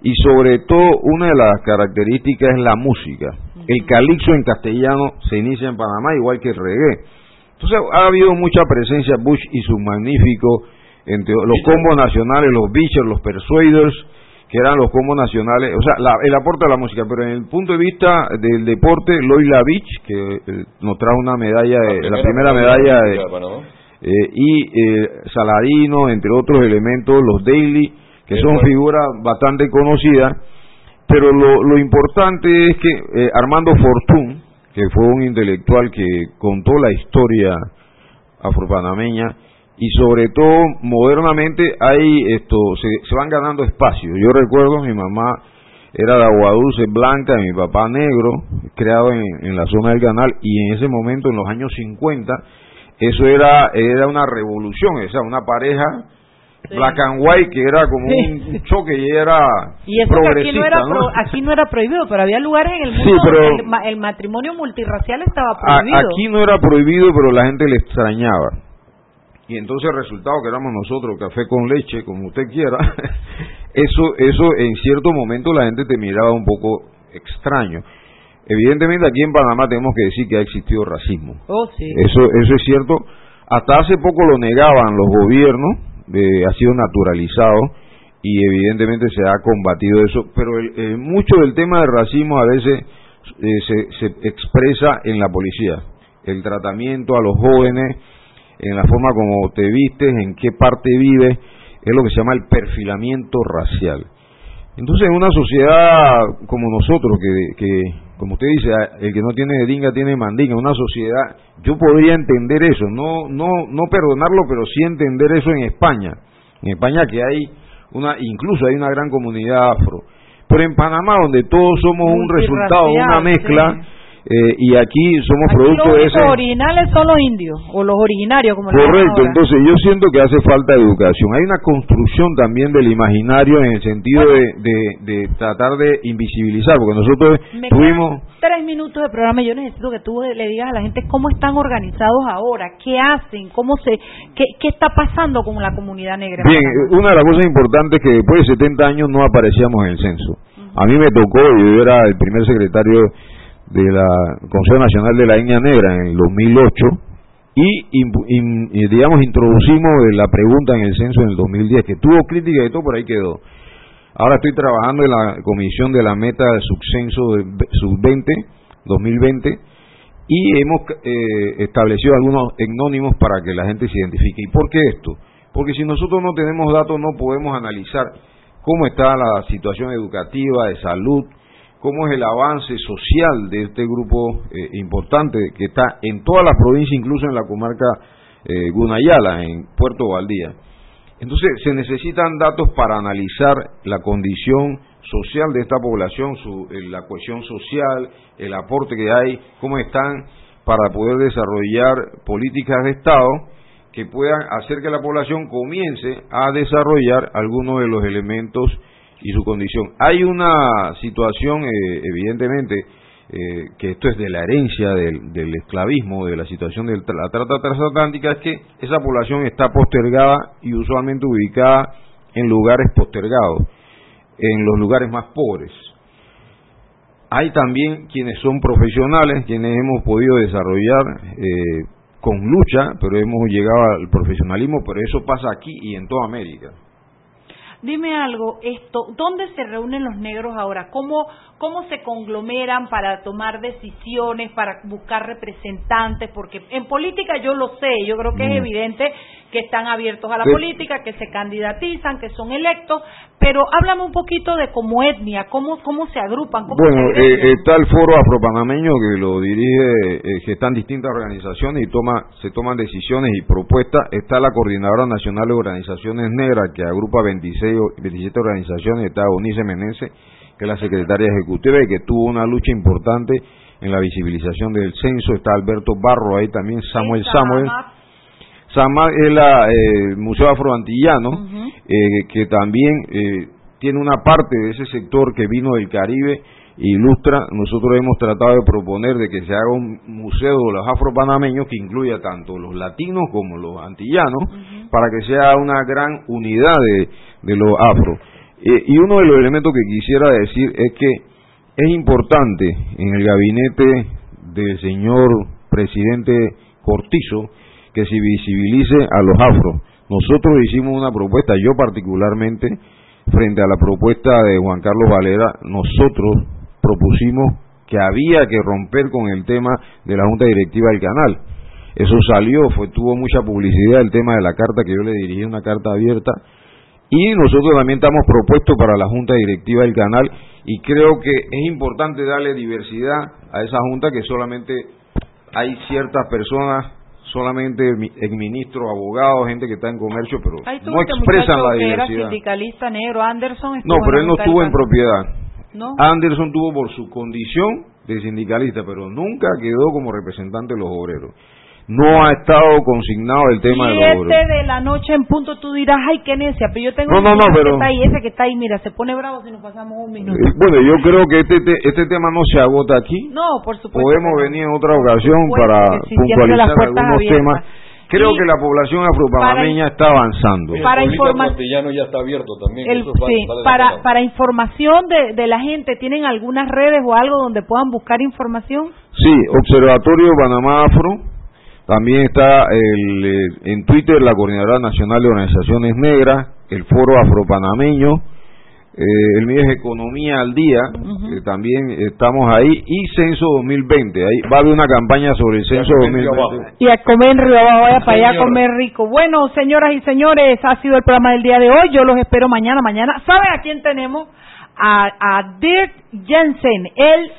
Y sobre todo, una de las características es la música. El calixo en castellano se inicia en Panamá, igual que el reggae. Entonces, ha habido mucha presencia Bush y sus magníficos, entre los combos nacionales, los Beachers, los Persuaders, que eran los combos nacionales, o sea, el aporte de la música, pero en el punto de vista del deporte, Loy Lavich, que eh, nos trajo una medalla, la, la primera medalla, de, eh, y eh, Saladino, entre otros elementos, los Daily, que son figuras bastante conocidas, pero lo, lo importante es que eh, Armando Fortún, que fue un intelectual que contó la historia afropanameña, y sobre todo modernamente hay esto se, se van ganando espacios. Yo recuerdo mi mamá era de agua dulce blanca y mi papá negro creado en, en, la zona del canal y en ese momento en los años 50 eso era era una revolución o sea una pareja black and white que era como un choque y era y eso aquí no era aquí no era prohibido pero había lugares en el mundo donde el, matrimonio multirracial estaba prohibido. aquí no era prohibido pero la gente le extrañaba. Y entonces el resultado que éramos nosotros, café con leche, como usted quiera, eso, eso en cierto momento la gente te miraba un poco extraño. Evidentemente aquí en Panamá tenemos que decir que ha existido racismo. Oh, eso, eso es cierto. Hasta hace poco lo negaban los gobiernos, ha sido naturalizado y evidentemente se ha combatido eso, pero el, mucho del tema del racismo a veces eh, se, se expresa en la policía, el tratamiento a los jóvenes, en la forma como te vistes, en qué parte vives, es lo que se llama el perfilamiento racial. Entonces, en una sociedad como nosotros, que, que como usted dice, el que no tiene dinga tiene mandinga, una sociedad, yo podría entender eso, no, no, no perdonarlo, pero sí entender eso en España. En España que hay una, incluso hay una gran comunidad afro. Pero en Panamá, donde todos somos un resultado, una mezcla, eh, y aquí somos producto de ese... Los originales son los indios, o los originarios, como Correcto, entonces yo siento que hace falta educación. Hay una construcción también del imaginario en el sentido de, tratar de invisibilizar, porque nosotros tuvimos... Tres minutos de programa, yo necesito que tú le digas a la gente cómo están organizados ahora, qué hacen, cómo se, qué, qué está pasando con la comunidad negra. Bien, una de las cosas importantes es que después de 70 años no aparecíamos en el censo. A mí me tocó, yo era el primer secretario de la Consejo Nacional de la Etnia Negra en el 2008 y, digamos introducimos la pregunta en el censo en el 2010 que tuvo crítica y todo por ahí quedó. Ahora estoy trabajando en la comisión de la meta del subcenso sub-20 2020 y hemos eh, establecido algunos etnónimos para que la gente se identifique. ¿Y por qué esto? Porque si nosotros no tenemos datos no podemos analizar cómo está la situación educativa, de salud, cómo es el avance social de este grupo eh, importante que está en todas las provincias, incluso en la comarca eh, Gunayala, en Puerto Valdía. Entonces, se necesitan datos para analizar la condición social de esta población, su, eh, la cohesión social, el aporte que hay, cómo están para poder desarrollar políticas de Estado que puedan hacer que la población comience a desarrollar algunos de los elementos y su condición. Hay una situación, eh, evidentemente, eh, que esto es de la herencia del, esclavismo, de la situación de la trata transatlántica, es que esa población está postergada y usualmente ubicada en lugares postergados, en los lugares más pobres. Hay también quienes son profesionales, quienes hemos podido desarrollar eh, con lucha, pero hemos llegado al profesionalismo, pero eso pasa aquí y en toda América. Dime algo, esto, ¿dónde se reúnen los negros ahora? ¿Cómo, cómo se conglomeran para tomar decisiones, para buscar representantes? Porque en política yo lo sé, yo creo que es mm. evidente que están abiertos a la política, que se candidatizan, que son electos, pero háblame un poquito de cómo etnia, cómo, cómo se agrupan. bueno, eh, está el foro afropanameño que lo dirige, eh, que están distintas organizaciones y toma, se toman decisiones y propuestas. Está la Coordinadora Nacional de Organizaciones Negras que agrupa 26, 27 organizaciones, está Unice Menezes, que es la secretaria ejecutiva y que tuvo una lucha importante en la visibilización del censo. Está Alberto Barro ahí también, Samuel Samuel. Sama es el Museo Afroantillano, eh, que también eh, tiene una parte de ese sector que vino del Caribe ilustra, nosotros hemos tratado de proponer de que se haga un museo de los afropanameños que incluya tanto los latinos como los antillanos, para que sea una gran unidad de, de los afro. Eh, y uno de los elementos que quisiera decir es que es importante en el gabinete del señor presidente Cortizo que se visibilice a los afros. Nosotros hicimos una propuesta, yo particularmente, frente a la propuesta de Juan Carlos Valera, nosotros propusimos que había que romper con el tema de la Junta Directiva del canal. Eso salió, fue tuvo mucha publicidad el tema de la carta que yo le dirigí, una carta abierta, y nosotros también estamos propuestos para la Junta Directiva del canal y creo que es importante darle diversidad a esa Junta que solamente hay ciertas personas solamente ministro, abogado, gente que está en comercio, pero no expresan la diversidad. Era sindicalista negro, Anderson. No, pero él no estuvo en propiedad. ¿No? Anderson tuvo por su condición de sindicalista, pero nunca quedó como representante de los obreros no ha estado consignado el tema de los de la noche en punto tú dirás, ay, qué necia, pero yo tengo no, no, no, pero... que está ahí, ese que está ahí, mira, se pone bravo si nos pasamos un minuto. Eh, bueno, yo creo que este, este tema no se agota aquí. No, por supuesto. Podemos venir en otra ocasión para puntualizar algunos temas. Creo que la población afropanameña está avanzando. Para información ya está abierto también. sí, para, para información de, de la gente, ¿tienen algunas redes o algo donde puedan buscar información? Sí, Observatorio Panamá Afro, también está el, eh, en Twitter la Coordinadora Nacional de Organizaciones Negras, el foro afropanameño, eh, el mío es Economía al Día, eh, también estamos ahí, y Censo 2020, ahí va a haber una campaña sobre el Censo 2020. Y a comer rico, vaya para allá a comer rico. Bueno, señoras y señores, ha sido el programa del día de hoy, yo los espero mañana, mañana. ¿Saben a quién tenemos? A, a Dirk Jensen, el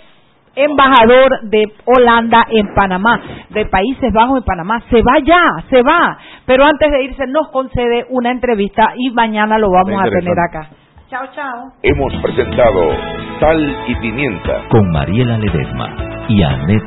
embajador de Holanda en Panamá, de Países Bajos en Panamá. Se va ya, se va. Pero antes de irse nos concede una entrevista y mañana lo vamos a tener acá. Chao, chao. Hemos presentado Sal y Pimienta con Mariela Ledesma y Annette